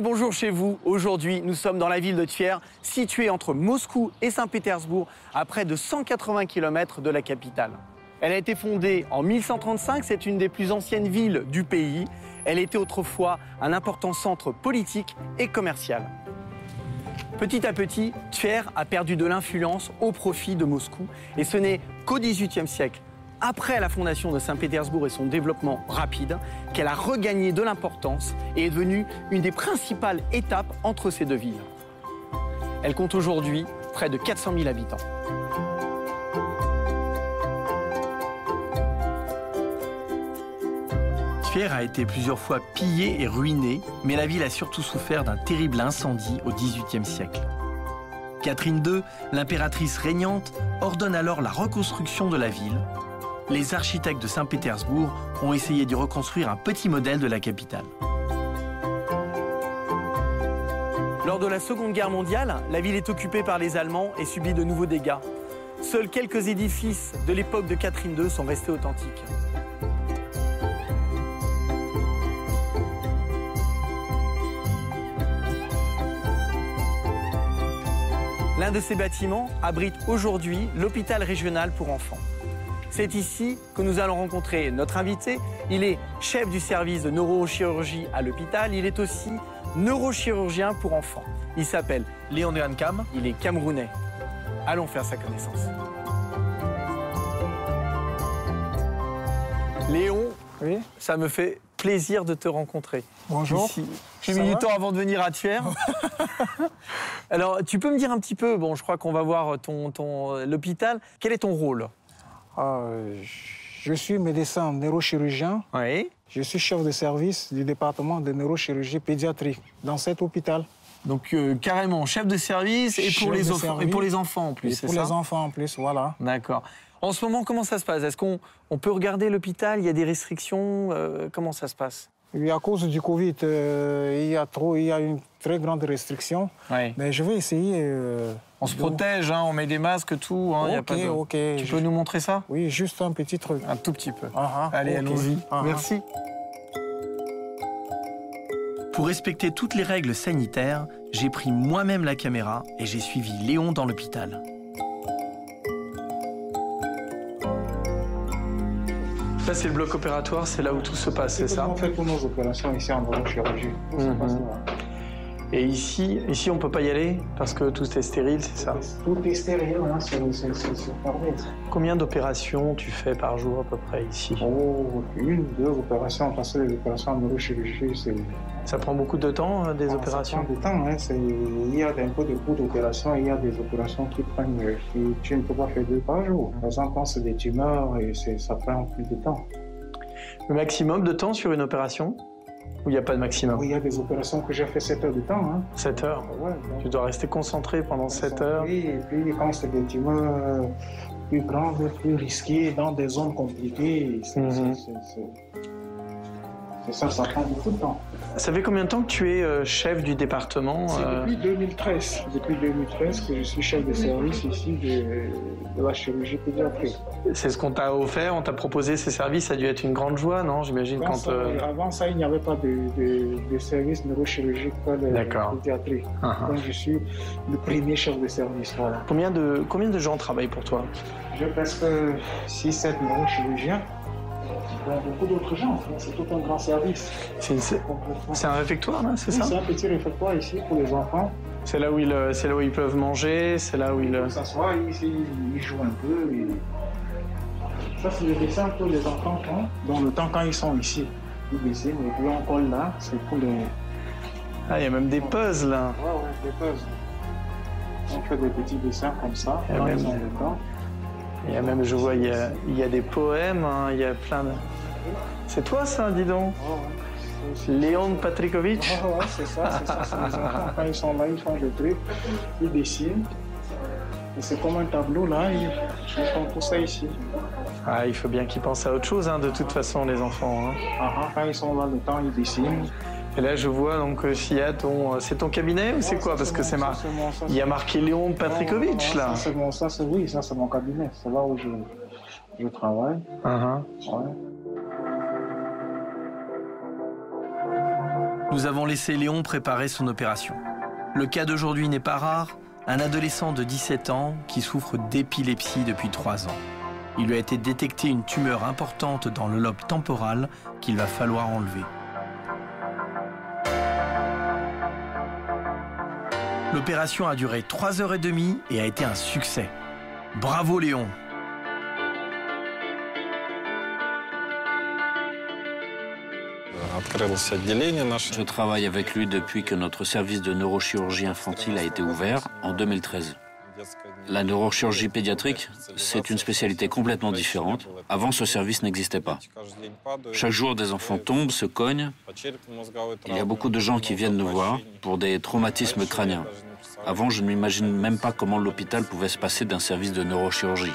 Bonjour chez vous. Aujourd'hui, nous sommes dans la ville de Tver, située entre Moscou et Saint-Pétersbourg, à près de 180 km de la capitale. Elle a été fondée en 1135, c'est une des plus anciennes villes du pays. Elle était autrefois un important centre politique et commercial. Petit à petit, Tver a perdu de l'influence au profit de Moscou. Et ce n'est qu'au XVIIIe siècle, après la fondation de Saint-Pétersbourg et son développement rapide, qu'elle a regagné de l'importance et est devenue une des principales étapes entre ces deux villes. Elle compte aujourd'hui près de 400 000 habitants. Tver a été plusieurs fois pillée et ruinée, mais la ville a surtout souffert d'un terrible incendie au XVIIIe siècle. Catherine II, l'impératrice régnante, ordonne alors la reconstruction de la ville. Les architectes de Saint-Pétersbourg ont essayé d'y reconstruire un petit modèle de la capitale. Lors de la Seconde Guerre mondiale, la ville est occupée par les Allemands et subit de nouveaux dégâts. Seuls quelques édifices de l'époque de Catherine II sont restés authentiques. L'un de ces bâtiments abrite aujourd'hui l'hôpital régional pour enfants. C'est ici que nous allons rencontrer notre invité. Il est chef du service de neurochirurgie à l'hôpital. Il est aussi neurochirurgien pour enfants. Il s'appelle Léon Dehankam. Il est camerounais. Allons faire sa connaissance. Léon, Oui, ça me fait plaisir de te rencontrer. bonjour. Ici. J'ai mis du temps avant de venir à Tver. Alors, tu peux me dire un petit peu, bon, je crois qu'on va voir ton, ton, l'hôpital. Quel est ton rôle? Ah, je suis médecin neurochirurgien. Oui. Je suis chef de service du département de neurochirurgie pédiatrique dans cet hôpital. Donc, euh, carrément, chef de service et pour, les, enfants- et pour les enfants en plus, Et pour ça les enfants en plus, voilà. D'accord. En ce moment, comment ça se passe? Est-ce qu'on on peut regarder l'hôpital? Il y a des restrictions? Euh, Comment ça se passe? Et à cause du Covid, euh, il y a trop, il y a une très grande restriction. Oui. Mais je vais essayer. euh, On se de- protège, hein, on met des masques, tout. hein, il y a Ok, pas de- ok. Tu Je- peux nous montrer ça? Oui, juste un petit truc. Un tout petit peu. Ah, Allez, ok. allons-y. Ah. Merci. Pour respecter toutes les règles sanitaires, j'ai pris moi-même la caméra et j'ai suivi Léon dans l'hôpital. Ça, c'est le bloc opératoire, c'est là où tout se passe, c'est ça On fait toutes nos opérations ici en neurochirurgie. Passe là. Et ici, ici, on peut pas y aller parce que tout est stérile, c'est ça Tout est stérile, hein, c'est c'est- c'est- c'est. Combien d'opérations tu fais par jour à peu près ici? Oh, une, deux opérations, parce que les opérations en neurochirurgie, c'est. Ça prend beaucoup de temps, euh, des Ah, opérations? Ça prend du temps, hein, c'est- Il y a un peu de cours d'opération, il y a des opérations qui prennent. euh, qui- tu ne peux pas faire deux par jour. Par exemple, c'est des tumeurs, et c'est- ça prend plus de temps. Le maximum de temps sur une opération? Ou il n'y a pas de maximum il y a des opérations que j'ai fait 7 heures de temps. Hein. 7 heures. Ouais, donc, Tu dois rester concentré pendant 7 heures. Oui, et puis quand c'est des tumeurs euh, plus grandes, plus risquées, dans des zones compliquées, c'est Mhm. c'est- c'est ça, ça prend beaucoup de temps. Ça fait combien de temps que tu es euh, chef du département C'est euh, depuis 2013. Depuis 2013 que je suis chef de service ici de, de la chirurgie pédiatrique. C'est ce qu'on t'a offert, on t'a proposé ces services, ça a dû être une grande joie, non J'imagine Avant quand... ça, euh, avant ça, il n'y avait pas de, de, de service neurochirurgical pédiatrique. ah, ah. Donc je suis le premier chef de service. Voilà. Combien, de, combien de gens travaillent pour toi? J'ai presque 6-7 neurochirurgiens. Beaucoup d'autres gens. hein. C'est tout un grand service. C'est un réfectoire, là, c'est Oui, ça C'est un petit réfectoire ici pour les enfants. C'est là, où ils, euh, là où ils peuvent manger, c'est là où ils... euh, Ils s'assoient ici, ils jouent un peu. et- Ça, c'est le dessin que les enfants font. Dans le temps, quand ils sont ici, ils dessinent. Puis on colle là, c'est pour les. Ah, il y a même des puzzles, là. Ouais, ouais, des puzzles. On fait des petits dessins comme ça, quand même- ils. Il y a même, je vois, il y a, il y a des poèmes, hein, il y a plein de... C'est toi, ça, dis donc. C'est- Léon Patrikovitch Ouais, ouais, c'est ça, c'est ça, c'est les enfants. Quand ils sont là, ils font des trucs, ils dessinent. Et c'est comme un tableau là, ils, ils font tout ça ici. Ah, il faut bien qu'ils pensent à autre chose, hein, de toute façon, les enfants. hein. Ah, ah, Quand ils sont là, le temps, ils dessinent. Et là, je vois, donc, euh, s'il y a ton... euh, C'est ton cabinet ou c'est quoi? Parce que c'est ça, Il y a marqué Léon Patrikovitch, Ouais, là. ça, c'est mon- ça, c'est oui, ça c'est mon cabinet. C'est là où je, je travaille. Uh-huh. Ouais. Nous avons laissé Léon préparer son opération. Le cas d'aujourd'hui n'est pas rare, un adolescent de 17 ans qui souffre d'épilepsie depuis 3 ans. Il lui a été détecté une tumeur importante dans le lobe temporal qu'il va falloir enlever. L'opération a duré 3 heures et demie et a été un succès. Bravo Léon Je travaille avec lui depuis que notre service de neurochirurgie infantile a été ouvert en 2013. La neurochirurgie pédiatrique, c'est une spécialité complètement différente. Avant, ce service n'existait pas. Chaque jour, des enfants tombent, se cognent. Il y a beaucoup de gens qui viennent nous voir pour des traumatismes crâniens. Avant, je ne m'imagine même pas comment l'hôpital pouvait se passer d'un service de neurochirurgie.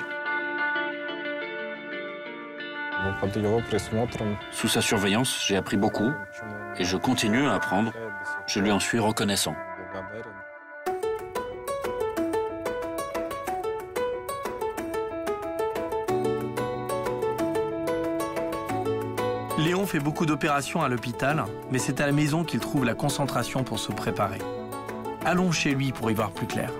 Sous sa surveillance, j'ai appris beaucoup et je continue à apprendre. Je lui en suis reconnaissant. Fait beaucoup d'opérations à l'hôpital, mais c'est à la maison qu'il trouve la concentration pour se préparer. Allons chez lui pour y voir plus clair.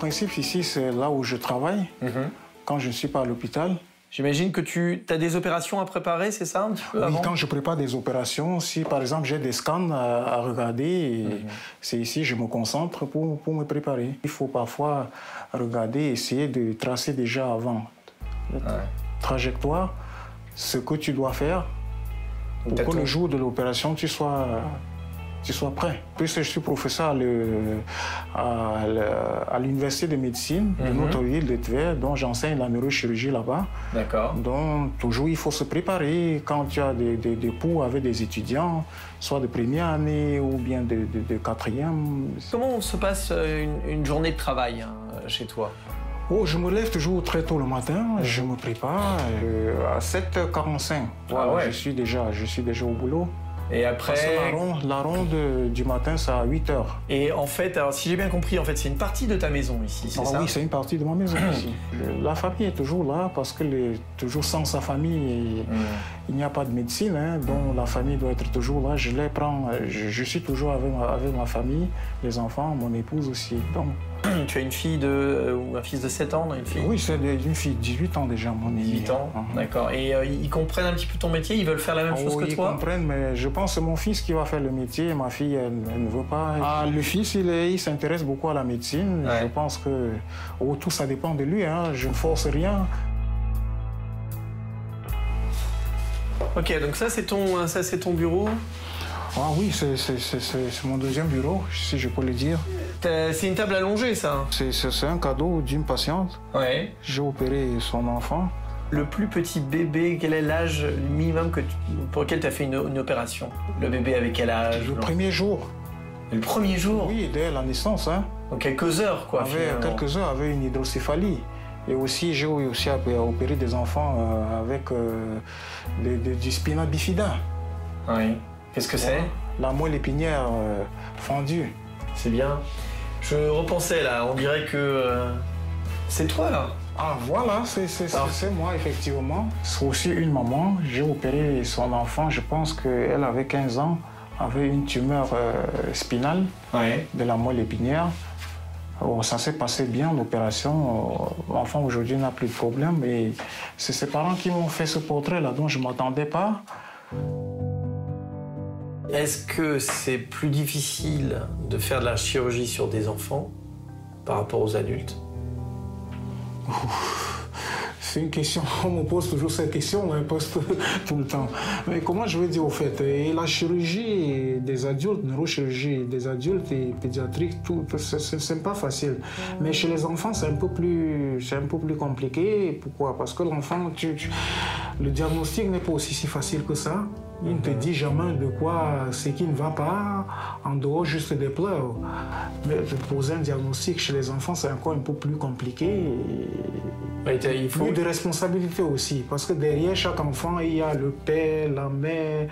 principe, ici, c'est là où je travaille, mhm. quand je ne suis pas à l'hôpital. J'imagine que tu as des opérations à préparer, c'est ça un petit peu Oui, quand je prépare des opérations, si par exemple j'ai des scans à, regarder, mhm. c'est ici je me concentre pour, pour, me préparer. Il faut parfois regarder, essayer de tracer déjà avant la trajectoire, ce que tu dois faire pour que le jour de l'opération tu sois tu sois prêt. Puisque je suis professeur à, l'université de médecine de mhm. notre ville de Tver, dont j'enseigne la neurochirurgie là-bas. D'accord. Donc, toujours, il faut se préparer quand tu as des, des, des avec des étudiants, soit de première année ou bien de, de, quatrième. Comment se passe euh, une, journée de travail hein, chez toi? Oh, je me lève toujours très tôt le matin, mhm. je me prépare. Euh, à 7h45, ah je, suis déjà, je suis déjà au boulot. Et après. La ronde, du matin, c'est à 8 h Et en fait, alors si j'ai bien compris, en fait, c'est une partie de ta maison ici, c'est ah ça Oui, c'est une partie de ma maison ici. La famille est toujours là parce que toujours sans sa famille, mm. il n'y a pas de médecine, hein, donc la famille doit être toujours là. Je les prends, je, suis toujours avec ma, avec ma famille, les enfants, mon épouse aussi. Donc, tu as une fille de, euh, ou un fils de 7 ans, une fille? Oui, c'est une fille, 18 ans déjà, mon 18 ans, uh-huh. d'accord. Et euh, ils comprennent un petit peu ton métier, ils veulent faire la même chose que toi? Ils comprennent, mais je pense que c'est mon fils qui va faire le métier, ma fille, elle, ne veut pas. Ah, le fils, il, il s'intéresse beaucoup à la médecine. Je pense que oh, tout ça dépend de lui, hein. je ne force rien. Ok, donc ça c'est ton, ça c'est ton bureau? Ah oui, c'est mon deuxième bureau, si je peux le dire. C'est une table allongée, ça C'est un cadeau d'une patiente. Ouais. J'ai opéré son enfant. Le plus petit bébé, quel est l'âge minimum que pour lequel tu as fait une, opération? Le bébé avec quel âge? Le premier jour. Le premier jour? Oui, dès la naissance. Hein. Donc quelques heures, quoi. Avec, quelques heures avec une hydrocéphalie. Et aussi, j'ai aussi opéré des enfants euh, avec euh, du spina bifida. Oui. Qu'est-ce que c'est La moelle épinière euh, fendue. C'est bien. Je repensais là, on dirait que euh, c'est toi là. Ah voilà, c'est moi effectivement. C'est aussi une maman. J'ai opéré son enfant, je pense qu'elle avait 15 ans, avait une tumeur euh, spinale de la moelle épinière. ça s'est passé bien l'opération. L'enfant aujourd'hui n'a plus de problème. Et c'est ses parents qui m'ont fait ce portrait là dont je ne m'attendais pas. Est-ce que c'est plus difficile de faire de la chirurgie sur des enfants par rapport aux adultes? C'est une question, on me pose toujours cette question, on me pose tout le temps. Mais comment je vais dire au fait? La chirurgie des adultes, neurochirurgie des adultes et pédiatrique, c'est pas facile. Mais chez les enfants, c'est un peu plus, c'est un peu plus compliqué. Pourquoi? Parce que l'enfant, le diagnostic n'est pas aussi si facile que ça. Il ne te dit jamais de quoi ce qui ne va pas, en dehors juste des pleurs. Mais de poser un diagnostic chez les enfants, c'est encore un peu plus compliqué. il faut... Plus de responsabilité aussi, parce que derrière chaque enfant, il y a le père, la mère.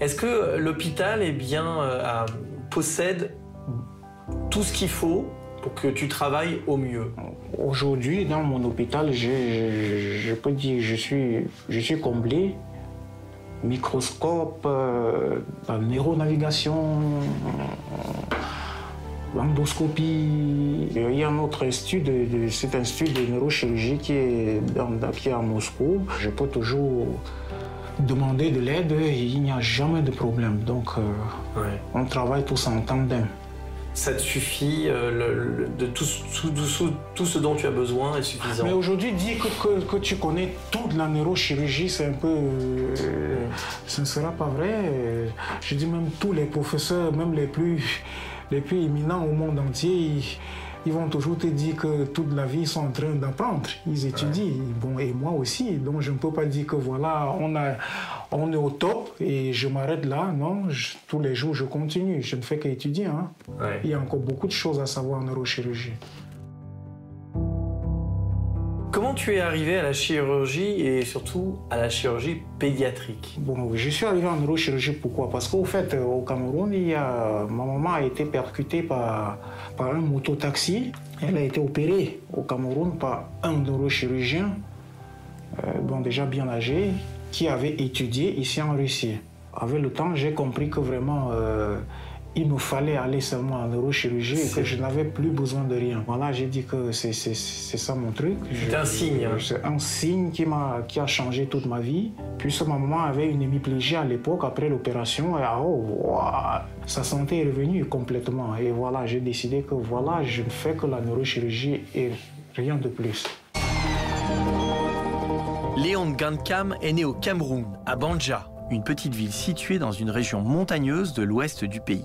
Est-ce que l'hôpital eh bien, euh, possède tout ce qu'il faut pour que tu travailles au mieux Aujourd'hui, dans mon hôpital, je, je, peux dire que je suis, je suis comblé. Microscope, euh, la neuronavigation, l'endoscopie. Il y a un autre institut, c'est un institut de neurochirurgie qui est, dans, qui est à Moscou. Je peux toujours demander de l'aide et il n'y a jamais de problème. Donc, euh, on travaille tous en tandem ça te suffit, euh, de tout, ce dont tu as besoin est suffisant. Mais aujourd'hui, dire que, que, tu connais toute la neurochirurgie, c'est un peu. Euh, ce ne sera pas vrai. Je dis même tous les professeurs, même les plus, les plus éminents au monde entier, vont toujours te dire que toute la vie, ils sont en train d'apprendre. Ils étudient. Bon, et moi aussi. Donc, je ne peux pas dire que voilà, on, a, on est au top et je m'arrête là. Non, tous les jours, je continue. Je ne fais qu'étudier. Hein. Il y a encore beaucoup de choses à savoir en neurochirurgie. Comment tu es arrivé à la chirurgie et surtout à la chirurgie pédiatrique? Bon, je suis arrivé en neurochirurgie pourquoi? Parce qu'au fait, au Cameroun, il y a, ma maman a été percutée par, par un mototaxi. Elle a été opérée au Cameroun par un neurochirurgien, euh, bon, déjà bien âgé, qui avait étudié ici en Russie. Avec le temps, j'ai compris que vraiment, euh, il me fallait aller seulement en neurochirurgie et que je n'avais plus besoin de rien. Voilà, j'ai dit que c'est ça mon truc. C'est un signe. Hein. C'est un signe qui, a, qui a changé toute ma vie. Puis ma maman avait une hémiplégie à l'époque après l'opération et ah, oh, sa santé est revenue complètement. Et voilà, j'ai décidé que voilà, je ne fais que la neurochirurgie et rien de plus. Léon Gankam est né au Cameroun, à Banja, une petite ville située dans une région montagneuse de l'ouest du pays.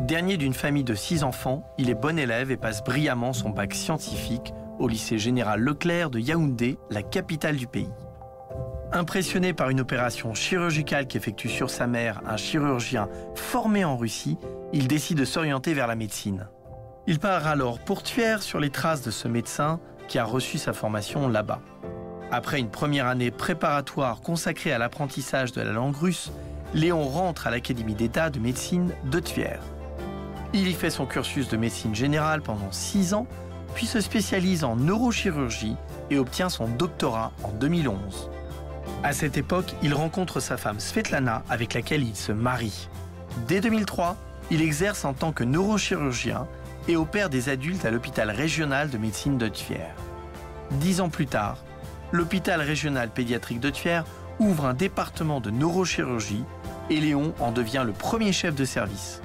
Dernier d'une famille de six enfants, il est bon élève et passe brillamment son bac scientifique au lycée général Leclerc de Yaoundé, la capitale du pays. Impressionné par une opération chirurgicale qu'effectue sur sa mère un chirurgien formé en Russie, il décide de s'orienter vers la médecine. Il part alors pour Tuère sur les traces de ce médecin qui a reçu sa formation là-bas. Après une première année préparatoire consacrée à l'apprentissage de la langue russe, Léon rentre à l'Académie d'État de médecine de Tuère. Il y fait son cursus de médecine générale pendant six ans, puis se spécialise en neurochirurgie et obtient son doctorat en 2011. À cette époque, il rencontre sa femme Svetlana avec laquelle il se marie. Dès 2003, il exerce en tant que neurochirurgien et opère des adultes à l'hôpital régional de médecine de Tvier. Dix ans plus tard, l'hôpital régional pédiatrique de Tvier ouvre un département de neurochirurgie et Léon en devient le premier chef de service.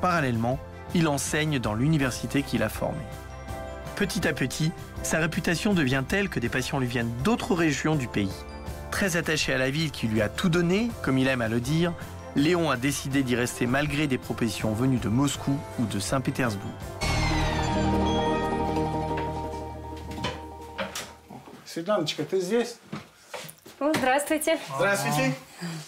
Parallèlement, il enseigne dans l'université qu'il a formée. Petit à petit, sa réputation devient telle que des patients lui viennent d'autres régions du pays. Très attaché à la ville qui lui a tout donné, comme il aime à le dire, Léon a décidé d'y rester malgré des propositions venues de Moscou ou de Saint-Pétersbourg. Здравствуйте. Здравствуйте.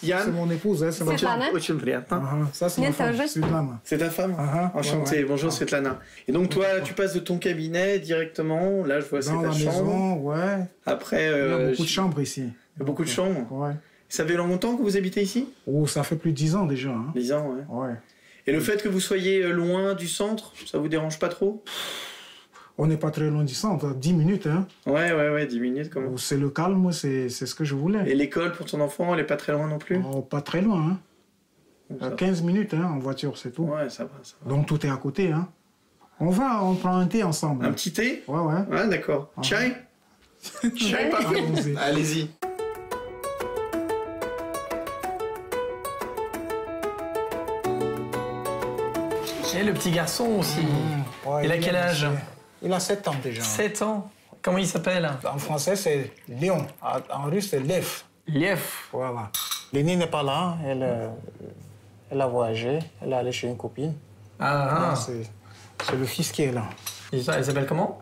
Yann. C'est mon épouse, hein, c'est ma Svetlana. Очень приятно. Uh-huh. Ça, c'est ma femme, Svetlana. C'est ta femme uh-huh. Enchanté. Ouais, ouais. Bonjour, Svetlana. Et donc, toi, tu passes de ton cabinet directement. Là, je vois, c'est Dans ta la chambre. maison, ouais. Après. Il y a euh, beaucoup de j- chambres ici. il y a beaucoup de chambres. Ouais. Ça fait longtemps que vous habitez ici Oh, ça fait plus de 10 ans déjà. Hein. 10 ans, ouais. Ouais. Et le fait que vous soyez euh, loin du centre, ça vous dérange pas trop On n'est pas très loin du centre, 10 minutes. Hein. Ouais, ouais, ouais, 10 minutes quand même. C'est le calme, c'est c'est ce que je voulais. Et l'école pour ton enfant, elle est pas très loin non plus? Oh, pas très loin. Hein. Donc, ça- 15 minutes hein, en voiture, c'est tout. Ouais, ça va, ça va. Donc tout est à côté. Hein. On va, on prend un thé ensemble. Un petit thé? Ouais, ouais. Ouais, d'accord. Ah. Chai? Chai, pardon. Allez-y. Et le petit garçon aussi. Ouais, Il a quel âge? Il a 7 ans déjà. 7 ans. Comment il s'appelle? En français, c'est Léon. En russe, c'est Lev. Lief. Voilà. Lénie n'est pas là. Elle, euh, elle a voyagé. Elle est allée chez une copine. Ah, ah. C'est le fils qui est là. Il elle s'appelle comment?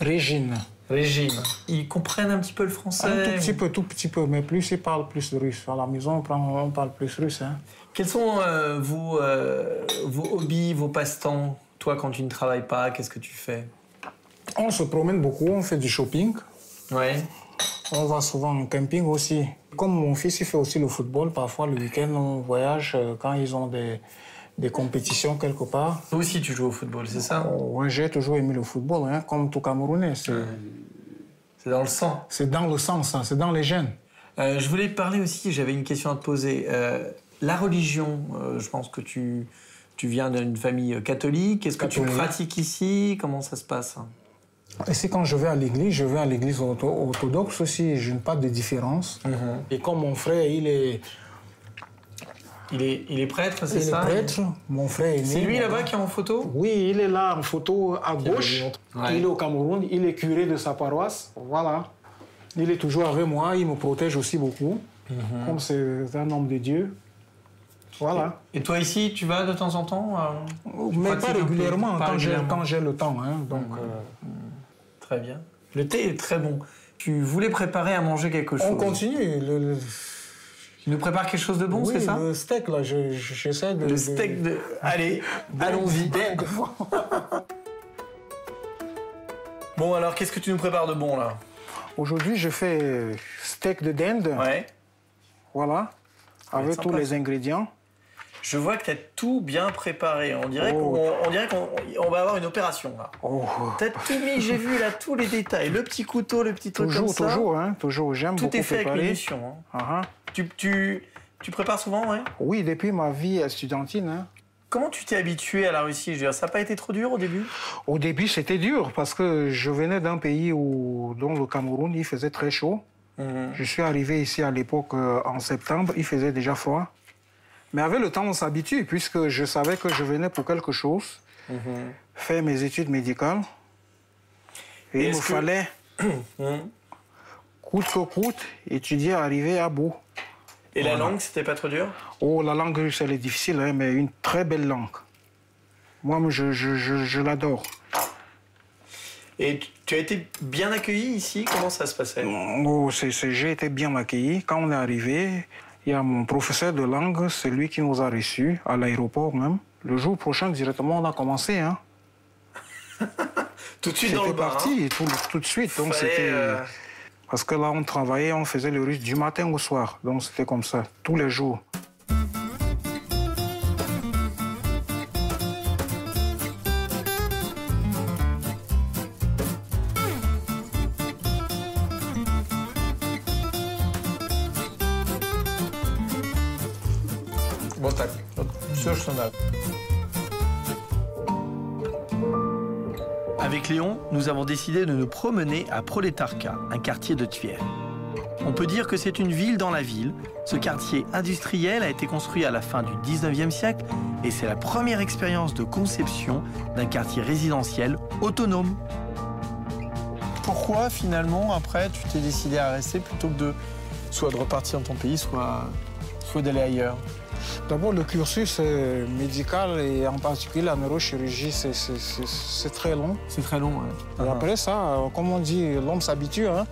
Régine. Régine. Ils comprennent un petit peu le français Un tout petit peu, tout petit peu, mais plus il parle plus russe. À la maison, on parle plus russe. Hein. Quels sont euh, vos, euh, vos hobbies, vos passe-temps? Toi, quand tu ne travailles pas, qu'est-ce que tu fais? On se promène beaucoup, on fait du shopping. Ouais. On va souvent en camping aussi. Comme mon fils, il fait aussi le football, parfois le week-end, on voyage euh, quand ils ont des, des compétitions quelque part. Toi aussi, tu joues au football, c'est ça? Ouais, j'ai toujours aimé le football, hein, comme tout Camerounais. C'est C'est dans le sang. c'est dans le sang, ça, c'est dans les gènes. Euh, je voulais parler aussi, j'avais une question à te poser. Euh, la religion, euh, je pense que tu, tu viens d'une famille catholique. Est-ce que tu pratiques ici? Comment ça se passe? Et c'est quand je vais à l'église, je vais à l'église ortho- orthodoxe aussi, je n'ai pas de différence. Et comme mon frère, il est, il est, il est prêtre, c'est il est ça? prêtre, mon frère est C'est lui là-bas qui est en photo? Oui, il est là en photo à gauche. Ouais. Il est au Cameroun, il est curé de sa paroisse. Voilà. Il est toujours avec moi, il me protège aussi beaucoup. Mhm. Comme c'est un homme de Dieu. Voilà. Et toi ici, tu vas de temps en temps euh, Mais pas régulièrement, Pas quand j'ai- le temps. hein. Donc, euh, Très bien. Le thé est très bon. Tu voulais préparer à manger quelque chose. on continue. Le, le- Tu nous prépares quelque chose de bon, oui, c'est ça le steak, là, je- je- j'essaie de... Le steak de... Allez, allons-y. Bon, alors, qu'est-ce que tu nous prépares de bon, là Aujourd'hui, je fais steak de dinde, Ouais. voilà, avec sympa, tous les ingrédients. Je vois que tu as tout bien préparé. On dirait Oh. qu'on on dirait qu'on on va avoir une opération, là. Oh, T'as tout mis, j'ai vu, là, tous les détails. Le petit couteau, le petit truc toujours, comme ça. toujours, hein, toujours. J'aime Tout beaucoup est fait avec préparer. minution. hein. Ah, ah. Tu, tu, tu prépares souvent, ouais? Oui, depuis ma vie estudiantine. hein. Comment tu t'es habitué à la Russie? Je veux dire, ça n'a pas été trop dur au début? Au début, c'était dur parce que je venais d'un pays où, dont le Cameroun, il faisait très chaud. Je suis arrivé ici à l'époque euh, en septembre, il faisait déjà froid. Mais avec le temps, on s'habitue puisque je savais que je venais pour quelque chose, faire mes études médicales. Et il me que- fallait, coûte que coûte, étudier, arriver à bout. Et la langue, c'était pas trop dur? Oh, la langue russe, elle est difficile, hein, mais une très belle langue. Moi, je, je, je, je l'adore. Et tu- as été bien accueilli ici? Comment ça se passait? Oh, c'est- c'est- j'ai été bien accueilli. Quand on est arrivé, il y a mon professeur de langue, c'est lui qui nous a reçus à l'aéroport même. Le jour prochain, directement, on a commencé. Hein. Tout de suite dans le bar. hein parti tout, tout de suite. Donc c'était euh, parce que là, on travaillait, on faisait le russe du matin au soir. Donc c'était comme ça, tous les jours. Avec Léon, nous avons décidé de nous promener à Proletarka, un quartier de Tver. On peut dire que c'est une ville dans la ville. Ce quartier industriel a été construit à la fin du 19e siècle et c'est la première expérience de conception d'un quartier résidentiel autonome. Pourquoi finalement après tu t'es décidé à rester plutôt que de soit de repartir dans ton pays, soit, soit d'aller ailleurs? D'abord, le cursus euh, médical et en particulier la neurochirurgie, c'est- très long. C'est très long. Et après ça, euh, comme on dit, l'homme s'habitue. Hein.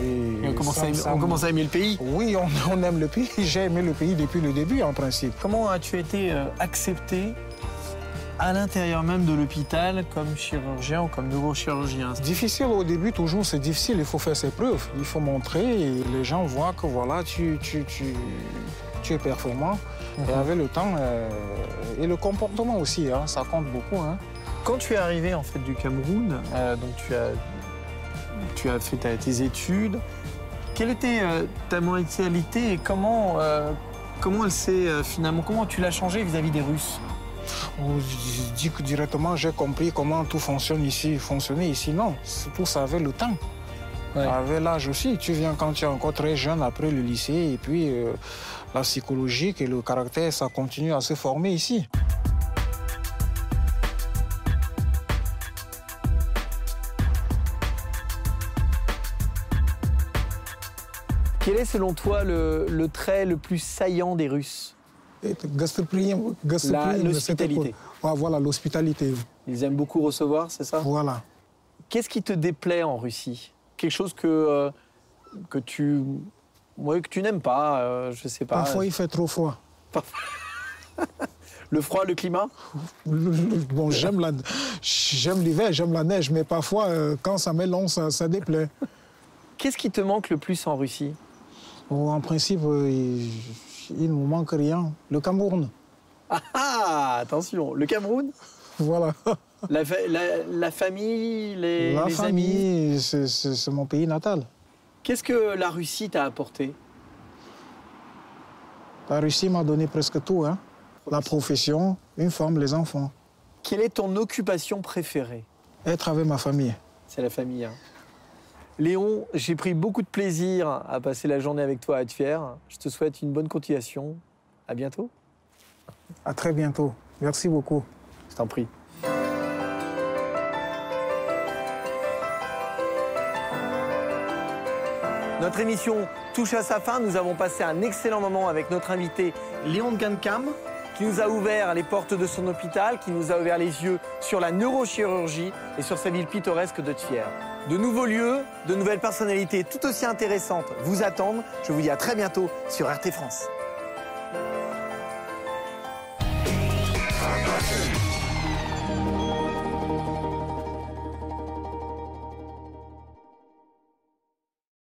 Et Et on, commence ça- à aimer, ça- on commence à aimer le pays. Oui, on, on aime le pays. J'ai aimé le pays depuis le début, en principe. Comment as-tu été euh, accepté à l'intérieur même de l'hôpital comme chirurgien ou comme neurochirurgien? Difficile au début, toujours, c'est difficile. Il faut faire ses preuves. Il faut montrer et les gens voient que voilà, tu, tu, tu, tu es performant. Et avec le temps, euh, et le comportement aussi, hein, ça compte beaucoup. Hein. Quand tu es arrivé en fait du Cameroun, euh, donc tu as, tu as fait tes études, quelle était euh, ta mentalité et comment, comment elle s'est finalement, comment tu l'as changé vis-à-vis des Russes? Ou je dis que directement, j'ai compris comment tout fonctionne ici. Fonctionner ici, non. C'est Tout ça avec le temps. Avec l'âge aussi, tu viens quand tu es encore très jeune après le lycée et puis euh, la psychologie et le caractère, ça continue à se former ici. Quel est selon toi le, trait le plus saillant des Russes? L'hospitalité. Ah, voilà, l'hospitalité. Ils aiment beaucoup recevoir, c'est ça? Voilà. Qu'est-ce qui te déplaît en Russie? Quelque chose que, euh, que tu, ouais, que tu n'aimes pas, euh, je sais pas. Parfois, il fait trop froid. Le froid, le climat Bon, j'aime la- j'aime l'hiver, j'aime la neige, mais parfois, euh, quand ça met long, ça, ça déplaît. Qu'est-ce qui te manque le plus en Russie? En principe, euh, il, il ne nous manque rien. Le Cameroun. Ah, ah, attention, le Cameroun? Voilà. la, fa- la- la famille, les, La les famille, c'est- mon pays natal. Qu'est-ce que la Russie t'a apporté? La Russie m'a donné presque tout. Hein. La profession, une femme, les enfants. Quelle est ton occupation préférée? Être avec ma famille. C'est la famille. hein. Léon, j'ai pris beaucoup de plaisir à passer la journée avec toi à Tvier. Je te souhaite une bonne continuation. À bientôt. À très bientôt. Merci beaucoup. Je t'en prie. Notre émission touche à sa fin. Nous avons passé un excellent moment avec notre invité Léon de Gankam, qui nous a ouvert les portes de son hôpital, qui nous a ouvert les yeux sur la neurochirurgie et sur sa ville pittoresque de Thiers. De nouveaux lieux, de nouvelles personnalités tout aussi intéressantes vous attendent. Je vous dis à très bientôt sur RT France.